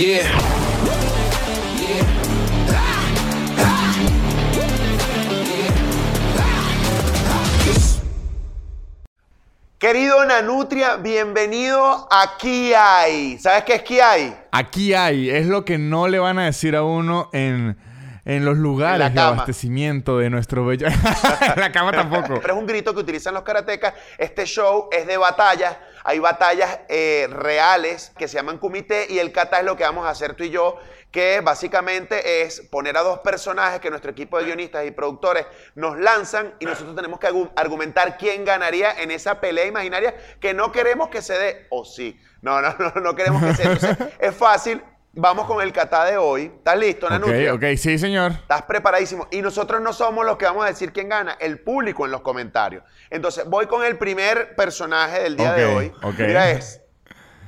Yeah. Querido Nanutria, bienvenido a Kiai. ¿Sabes qué es Kiai? Aquí hay, es lo que no le van a decir a uno en, en los lugares de abastecimiento de nuestro bello. en la cama tampoco. Pero es un grito que utilizan los karatecas. Este show es de batallas. Hay batallas eh, reales que se llaman kumite y el kata es lo que vamos a hacer tú y yo, que básicamente es poner a dos personajes que nuestro equipo de guionistas y productores nos lanzan y nosotros tenemos que argu- argumentar quién ganaría en esa pelea imaginaria que no queremos que se dé. O sí. No, no, no, no queremos que se dé. Entonces, es fácil. Vamos con el kata de hoy. ¿Estás listo, Ok, Nanutria? ok, sí, señor. Estás preparadísimo. Y nosotros no somos los que vamos a decir quién gana, el público en los comentarios. Entonces, voy con el primer personaje del día de Ok, hoy. ok. Mira, es.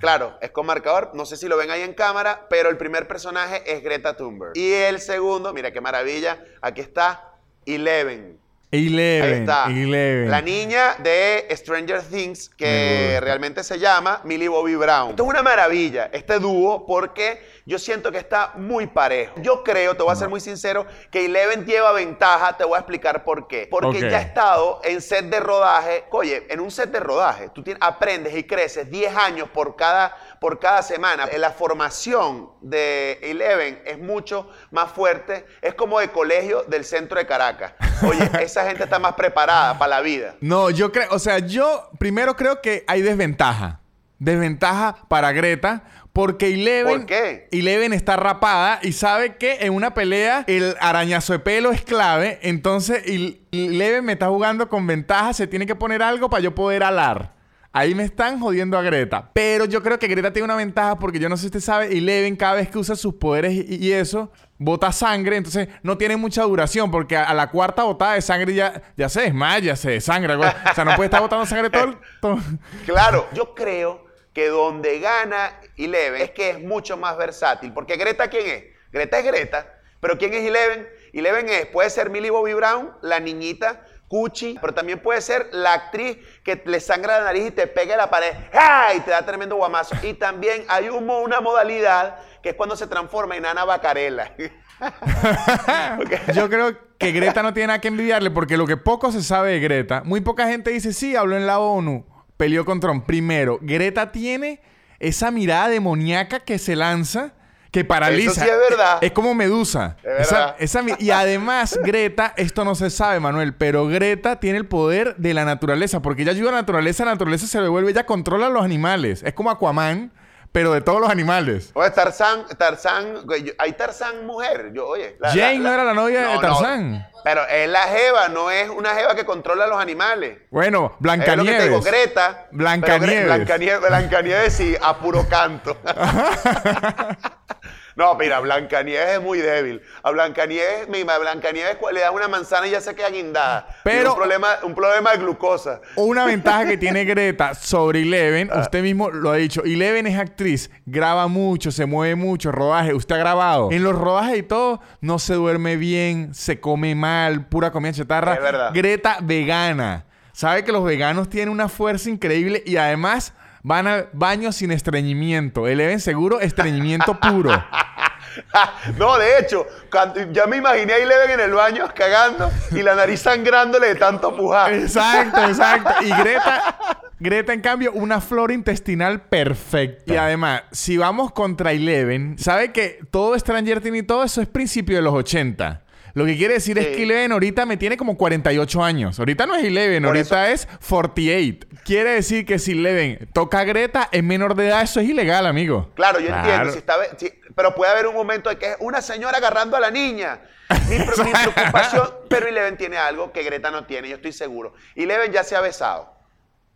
Claro, es con marcador. No sé si lo ven ahí en cámara, pero el primer personaje es Greta Thunberg. Y el segundo, mira qué maravilla. Aquí está Eleven. Ahí Eleven, está. Eleven. La niña de Stranger Things, que realmente se llama Millie Bobby Brown. Esto es una maravilla, este dúo, porque yo siento que está muy parejo. Yo creo, te voy a ser muy sincero, que Eleven lleva ventaja. Te voy a explicar por qué. Porque Ok. ya ha estado en set de rodaje. Oye, en un set de rodaje, tú aprendes y creces 10 años por cada, por cada semana. La formación de Eleven es mucho más fuerte. Es como de colegio del centro de Caracas. Oye, esa gente está más preparada para la vida. No, yo creo, o sea, yo primero creo que hay desventaja. Desventaja para Greta. Porque Eleven, ¿Por qué? Eleven está rapada y sabe que en una pelea el arañazo de pelo es clave. Entonces, Eleven me está jugando con ventaja. Se tiene que poner algo para yo poder alar. Ahí me están jodiendo a Greta. Pero yo creo que Greta tiene una ventaja porque yo no sé si usted sabe, Eleven cada vez que usa sus poderes y, y eso, bota sangre. Entonces no tiene mucha duración porque a, la cuarta botada de sangre ya, ya se desmaya, se desangra. O sea, no puede estar botando sangre todo, el- Claro, yo creo que donde gana Eleven es que es mucho más versátil. Porque Greta, ¿quién es? Greta es Greta. Pero ¿quién es Eleven? Eleven es, puede ser Millie Bobby Brown, la niñita, Cuchi, pero también puede ser la actriz que le sangra la nariz y te pega la pared ¡ay! te da tremendo guamazo. Y también hay una modalidad que es cuando se transforma en Ana Bacarela. Yo creo que Greta no tiene nada que envidiarle porque lo que poco se sabe de Greta, muy poca gente dice, sí, habló en la ONU, peleó con Trump. Primero, Greta tiene esa mirada demoníaca que se lanza, que paraliza. Eso sí es verdad. Es como Medusa. Es verdad. esa y además, Greta, esto no se sabe, Manuel, pero Greta tiene el poder de la naturaleza, porque ella ayuda a la naturaleza, la naturaleza se devuelve, ella controla a los animales. Es como Aquaman, pero de todos los animales. Oye, Tarzán, Tarzán, hay Tarzán mujer. Yo, oye, la- Jane la- no era la novia de no. Tarzán. Pero es la jeva, no es una jeva que controla a los animales. Bueno, Es lo que te digo, Blancanieves. Greta. Blancanieves. Blancanieves, Blancanieves sí, a puro canto. no, mira, Blancanieves es muy débil. A Blancanieves, a Blancanieves le das una manzana y ya se queda guindada. Pero- un problema, un problema de glucosa. Una ventaja que tiene Greta sobre Eleven, Ah. usted mismo lo ha dicho, Eleven es actriz, graba mucho, se mueve mucho, rodaje, usted ha grabado. En los rodajes y todo, no se duerme bien, se come mal, pura comida chatarra. Es verdad. Greta vegana. Sabe que los veganos tienen una fuerza increíble y además van al baño sin estreñimiento. Eleven seguro estreñimiento puro. no, de hecho, ya me imaginé a Eleven en el baño cagando y la nariz sangrándole de tanto pujar. Exacto, exacto. Y Greta, Greta, en cambio, una flora intestinal perfecta. Y además, si vamos contra Eleven, ¿sabe que todo Stranger Things y todo eso es principio de los 80? Lo que quiere decir es que Eleven ahorita me tiene como 48 años. Ahorita no es Eleven, Por ahorita es 48. Quiere decir que si Eleven toca a Greta, es menor de edad, eso es ilegal, amigo. Claro, yo Claro. entiendo. Si está, ve- si- pero puede haber un momento en que es una señora agarrando a la niña. Mi, preocupación, pero Eleven tiene algo que Greta no tiene, yo estoy seguro. Eleven ya se ha besado.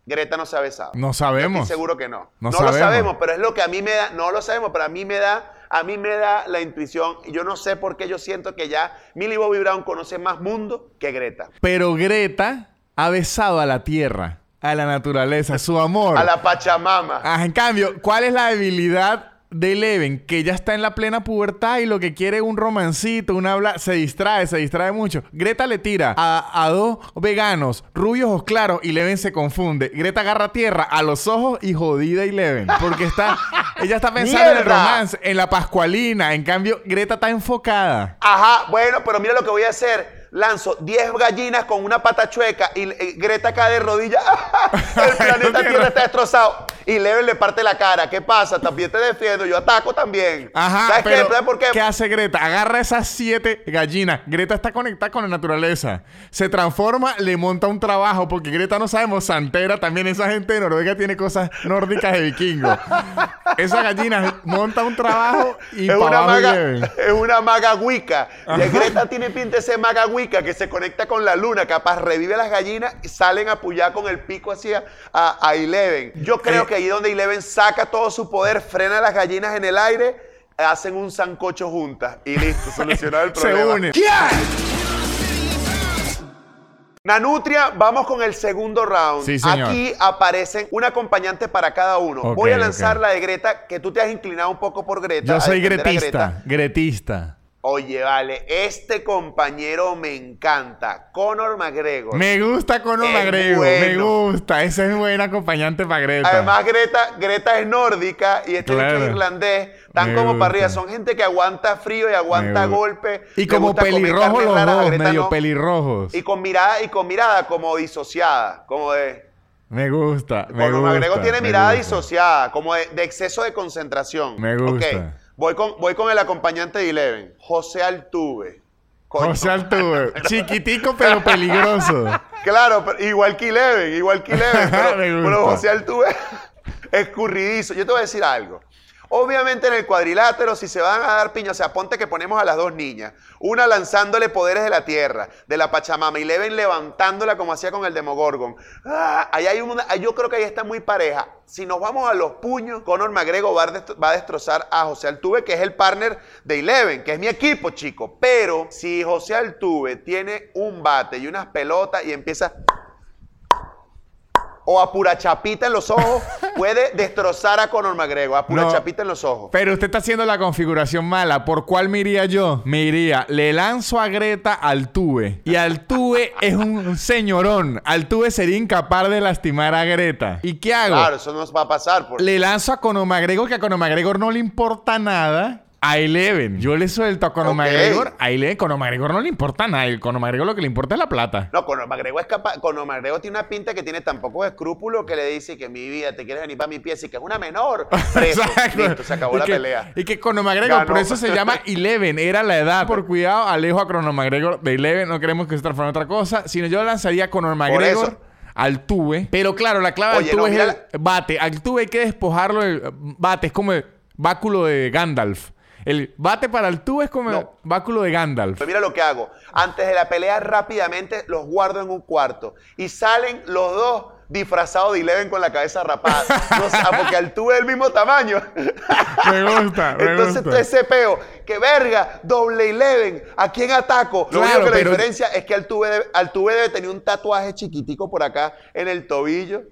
Greta no se ha besado. No Yo sabemos. Estoy seguro que no. No No, lo sabemos. sabemos, pero es lo que a mí me da, no lo sabemos, pero a mí me da, a mí me da la intuición. Y yo no sé por qué yo siento que ya Millie Bobby Brown conoce más mundo que Greta. Pero Greta ha besado a la tierra, a la naturaleza, su amor. A la Pachamama. Ah, en cambio, ¿cuál es la debilidad de Eleven, que ya está en la plena pubertad y lo que quiere es un romancito, una habla, se distrae, se distrae mucho. Greta le tira a, a dos veganos, rubios o claros, y Eleven se confunde. Greta agarra tierra a los ojos y jodida Eleven. Porque está, ella está pensando en el romance, en la pascualina. En cambio, Greta está enfocada. Ajá, bueno, pero mira lo que voy a hacer. Lanzo 10 gallinas con una pata chueca y eh, Greta cae de rodillas. El planeta Tierra está destrozado. Y Leven le parte la cara. ¿Qué pasa? También te defiendo. Yo ataco también. Ajá, ¿Sabes pero qué? ¿Sabes por qué? ¿qué hace Greta? Agarra esas siete gallinas. Greta está conectada con la naturaleza. Se transforma, le monta un trabajo, porque Greta no sabemos, santera, también esa gente de Noruega tiene cosas nórdicas de vikingos. Esas gallinas monta un trabajo y Es una, maga, es una maga. De Greta tiene pinta ese maga wicca que se conecta con la luna, capaz revive las gallinas y salen a pullar con el pico hacia a, a Eleven. Yo creo Eh. que ahí donde Eleven saca todo su poder, frena las gallinas en el aire, hacen un sancocho juntas y listo, solucionado el Se problema. une. Nanutria, vamos con el segundo round. Sí, señor. Aquí aparecen un acompañante para cada uno. Voy a lanzar la de Greta, que tú te has inclinado un poco por Greta. Yo soy gretista. Greta. Gretista. Oye, vale, este compañero me encanta. Conor McGregor. Me gusta Conor McGregor. Me gusta. Ese es buen acompañante para Greta. Además, Greta, Greta es nórdica y este Claro. es irlandés. Están Me como para arriba. Son gente que aguanta frío y aguanta golpe. Y como pelirrojos los dos, Greta medio no. pelirrojos. Y con mirada, y con mirada como disociada. Como de. Me gusta. Me Conor gusta. McGregor tiene mirada disociada, como de, de exceso de concentración. Me gusta. Voy con, voy con el acompañante de Eleven, José Altuve. Coño, José Altuve. Chiquitico pero peligroso. Claro, pero igual que Eleven, igual que Eleven. Pero, pero. José Altuve escurridizo. Yo te voy a decir algo. Obviamente en el cuadrilátero, si se van a dar piña, o sea, ponte que ponemos a las dos niñas. Una lanzándole poderes de la tierra, de la Pachamama, y Leven levantándola como hacía con el Demogorgon. Ah, ahí hay una, yo creo que ahí está muy pareja. Si nos vamos a los puños, Conor McGregor va a, va a destrozar a José Altuve, que es el partner de Eleven, que es mi equipo, chico. Pero si José Altuve tiene un bate y unas pelotas y empieza o a pura chapita en los ojos, puede destrozar a Conor McGregor. A pura No. chapita en los ojos. Pero usted está haciendo la configuración mala. ¿Por cuál me iría yo? Me iría, le lanzo a Greta Altuve. Y Altuve es un señorón. Altuve sería incapaz de lastimar a Greta. ¿Y qué hago? Claro, eso nos va a pasar. Por... Le lanzo a Conor McGregor, que a Conor McGregor no le importa nada. A Eleven. Yo le suelto a Conor Ok. McGregor. A Eleven, Conor McGregor no le importa nada. El Conor McGregor lo que le importa es la plata. No, Conor McGregor es capaz. Conor McGregor tiene una pinta que tiene tan poco escrúpulo que le dice que mi vida, te quieres venir para mi pies y que es una menor. Preso. Listo, se acabó Y la que- pelea. Y que Conor McGregor, Ganó. por eso se llama Eleven, era la edad. Por cuidado, alejo a Conor McGregor de Eleven, no queremos que se transforme en otra cosa. Sino yo lanzaría a Conor McGregor al tuve. Pero claro, la clave Oye, al tuve no, es el bate. Al tuve hay que despojarlo del bate. Es como el báculo de Gandalf. El bate para el tuve es como el báculo de Gandalf. Pero mira lo que hago. Antes de la pelea, rápidamente los guardo en un cuarto. Y salen los dos disfrazados de Eleven con la cabeza rapada. No sé, porque Altuve es del mismo tamaño. Me gusta, me Entonces gusta. ese peo, que verga, doble Eleven, ¿a quién ataco? Lo Claro, único que pero- la diferencia es que debe, Altuve debe tener un tatuaje chiquitico por acá en el tobillo.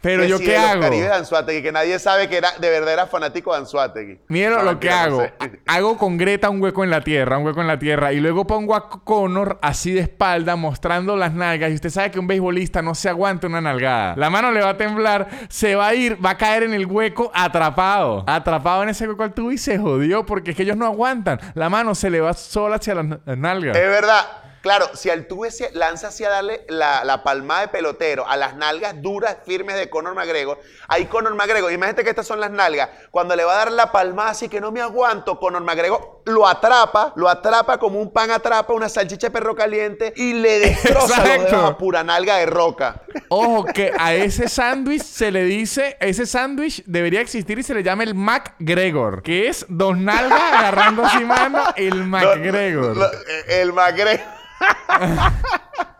Pero que yo qué hago. Caribes de Anzuategui, que nadie sabe que era, de verdad era fanático de Anzuategui. Mira No, lo que no hago. sé. Hago con Greta un hueco en la tierra, un hueco en la tierra. Y luego pongo a Connor así de espalda, mostrando las nalgas. Y usted sabe que un beisbolista no se aguanta una nalgada. La mano le va a temblar, se va a ir, va a caer en el hueco atrapado. Atrapado en ese hueco al tubo y se jodió porque es que ellos no aguantan. La mano se le va sola hacia las nalgas. Es verdad. Claro, si Altuve se lanza hacia darle la, la palmada de pelotero a las nalgas duras, firmes de Conor McGregor, ahí Conor McGregor, imagínate que estas son las nalgas, cuando le va a dar la palmada así que no me aguanto, Conor McGregor lo atrapa, lo atrapa como un pan atrapa una salchicha de perro caliente y le destroza pura nalga de roca. Ojo, que a ese sándwich se le dice, ese sándwich debería existir y se le llama el McGregor, que es dos nalgas agarrando así mano, el McGregor. Lo- el McGregor.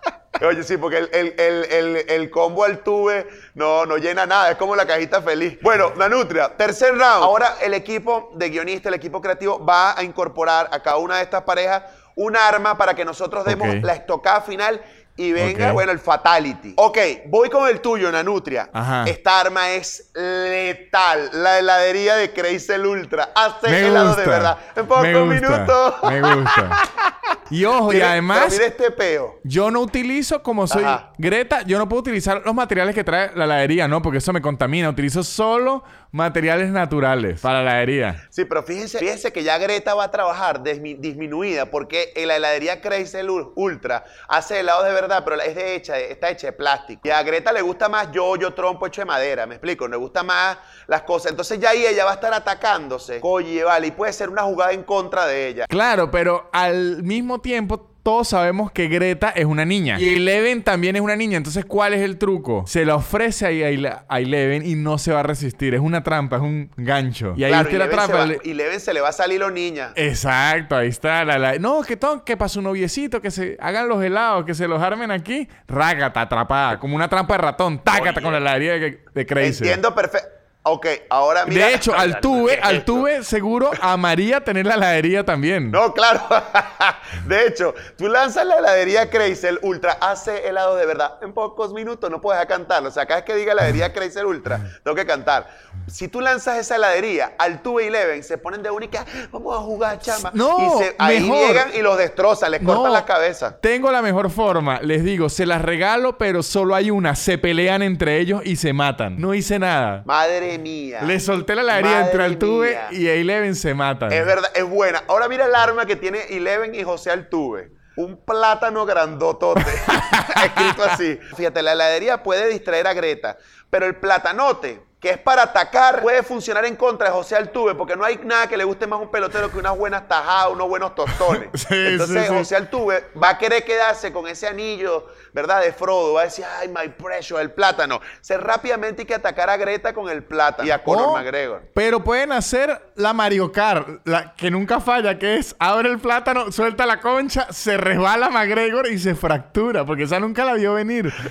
Oye, sí, porque el, el- el- el- el combo Altuve no, no llena nada, es como la cajita feliz. Bueno, Nanutria, tercer round. Ahora el equipo de guionista, el equipo creativo, va a incorporar a cada una de estas parejas un arma para que nosotros demos la estocada final y venga, bueno, el Fatality. Ok, voy con el tuyo, Nanutria. Ajá. Esta arma es letal. La heladería de Crazel Ultra. Hace Me helado gusta. de verdad. En pocos me gusta, minutos. Me gusta. Y ojo, y además, mira este peo. yo no utilizo, como soy Ajá. Greta, yo no puedo utilizar los materiales que trae la heladería, ¿no? Porque eso me contamina. Utilizo solo materiales naturales para la heladería. Sí, pero fíjense, fíjense que ya Greta va a trabajar dismi- disminuida porque en la heladería Crazel Ul- Ultra hace helado de verdad, pero es de hecha, está hecha de plástico. Y a Greta le gusta más yo, yo trompo hecho de madera, ¿me explico? Le gusta más las cosas. Entonces ya ahí ella va a estar atacándose. Oye, vale, y puede ser una jugada en contra de ella. Claro, pero al mismo tiempo todos sabemos que Greta es una niña. Y Eleven también es una niña. Entonces, ¿cuál es el truco? Se la ofrece a, a Eleven y no se va a resistir. Es una trampa, es un gancho. Y ahí Claro, la Eleven le- y Leven se le va a salir los niñas. Exacto, ahí está. La, la- No, que todo, que para su noviecito, que se hagan los helados, que se los armen aquí. Rágata, atrapada. Como una trampa de ratón. Tácata Oye. con la heladería de, de Crazy. Entiendo perfecto. Ok, ahora mira. De hecho, al tuve, al tuve seguro amaría tener la heladería también. No, claro. De hecho, tú lanzas la heladería Crazel Ultra, hace helado de verdad. En pocos minutos no puedes cantarlo. O sea, cada vez que diga heladería Crazel Ultra, tengo que cantar. Si tú lanzas esa heladería, al Tuve Eleven se ponen de única, vamos a jugar, chama. No, y se- ahí mejor. llegan y los destrozan, les cortan No, la cabeza. Tengo la mejor forma. Les digo, se las regalo, pero solo hay una. Se pelean entre ellos y se matan. No hice nada. Madre mía. Le solté la heladería Madre entre Altuve mía. y Eleven se matan. Es verdad, es buena. Ahora mira el arma que tiene Eleven y José Altuve. Un plátano grandotote. Escrito así. Fíjate, la heladería puede distraer a Greta, pero el platanote, que es para atacar, puede funcionar en contra de José Altuve, porque no hay nada que le guste más a un pelotero que unas buenas tajadas, unos buenos tostones. Sí, Entonces, sí, sí. José Altuve va a querer quedarse con ese anillo, ¿verdad? De Frodo. Va a decir, ay, my precious, el plátano. Se rápidamente hay que atacar a Greta con el plátano y a Conor O- McGregor. Pero pueden hacer la Mario Kart, la que nunca falla, que es abre el plátano, suelta la concha, se resbala McGregor y se fractura, porque esa nunca la vio venir.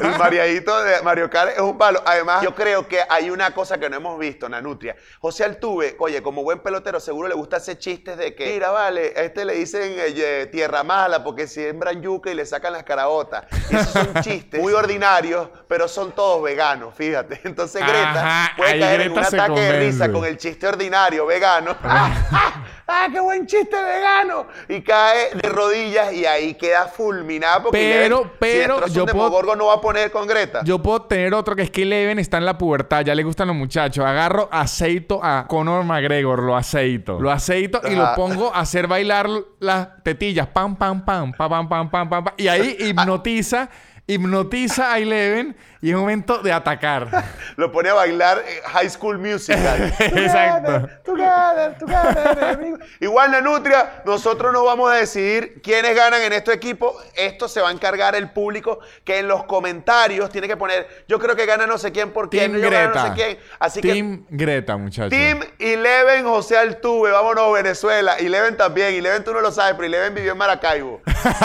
El mareadito de Mario Kart es un palo. Además, yo creo que hay una cosa que no hemos visto, Nanutria. José Altuve, oye, como buen pelotero, seguro le gusta hacer chistes de que, mira, vale, a este le dicen eh, tierra mala porque siembran yuca y le sacan las caraotas. Y esos son chistes muy ordinarios, pero son todos veganos, fíjate. Entonces Greta Ajá, puede caer en un ataque de risa con el chiste ordinario vegano. ¡Ah, qué buen chiste vegano! Y cae de rodillas y ahí queda fulminada porque Pero- pero si yo de puedo- no va a poner con Greta. Yo puedo tener otro que es que Eleven está en la pubertad, ya le gustan los muchachos. Agarro aceito a Conor McGregor, lo aceito. Lo aceito y lo pongo a hacer bailar las tetillas. Pam, pam, pam, pam, pam, pam, pam, pam. pam. Y ahí hipnotiza, hipnotiza a Eleven y es momento de atacar. Lo pone a bailar eh, High School Musical. Exacto. Together, together, amigo. Igual, Nanutria, nosotros no vamos a decidir quiénes ganan en este equipo. Esto se va a encargar el público que en los comentarios tiene que poner, yo creo que gana no sé quién por quién, Team yo gano no Greta. sé quién. Así que Team Greta, muchachos. Team Eleven José Altuve, vámonos Venezuela. Eleven también, Eleven tú no lo sabes, pero Eleven vivió en Maracaibo,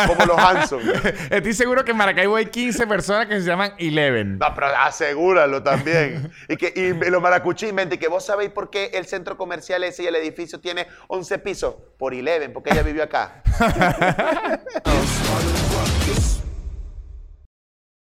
como los Hanson. Estoy seguro que en Maracaibo hay 15 personas que se llaman Eleven. No, pero asegúralo también. y que y los maracuchí inventen que vos sabéis por qué el centro comercial ese y el edificio tiene 11 pisos. Por Eleven, porque ella vivió acá.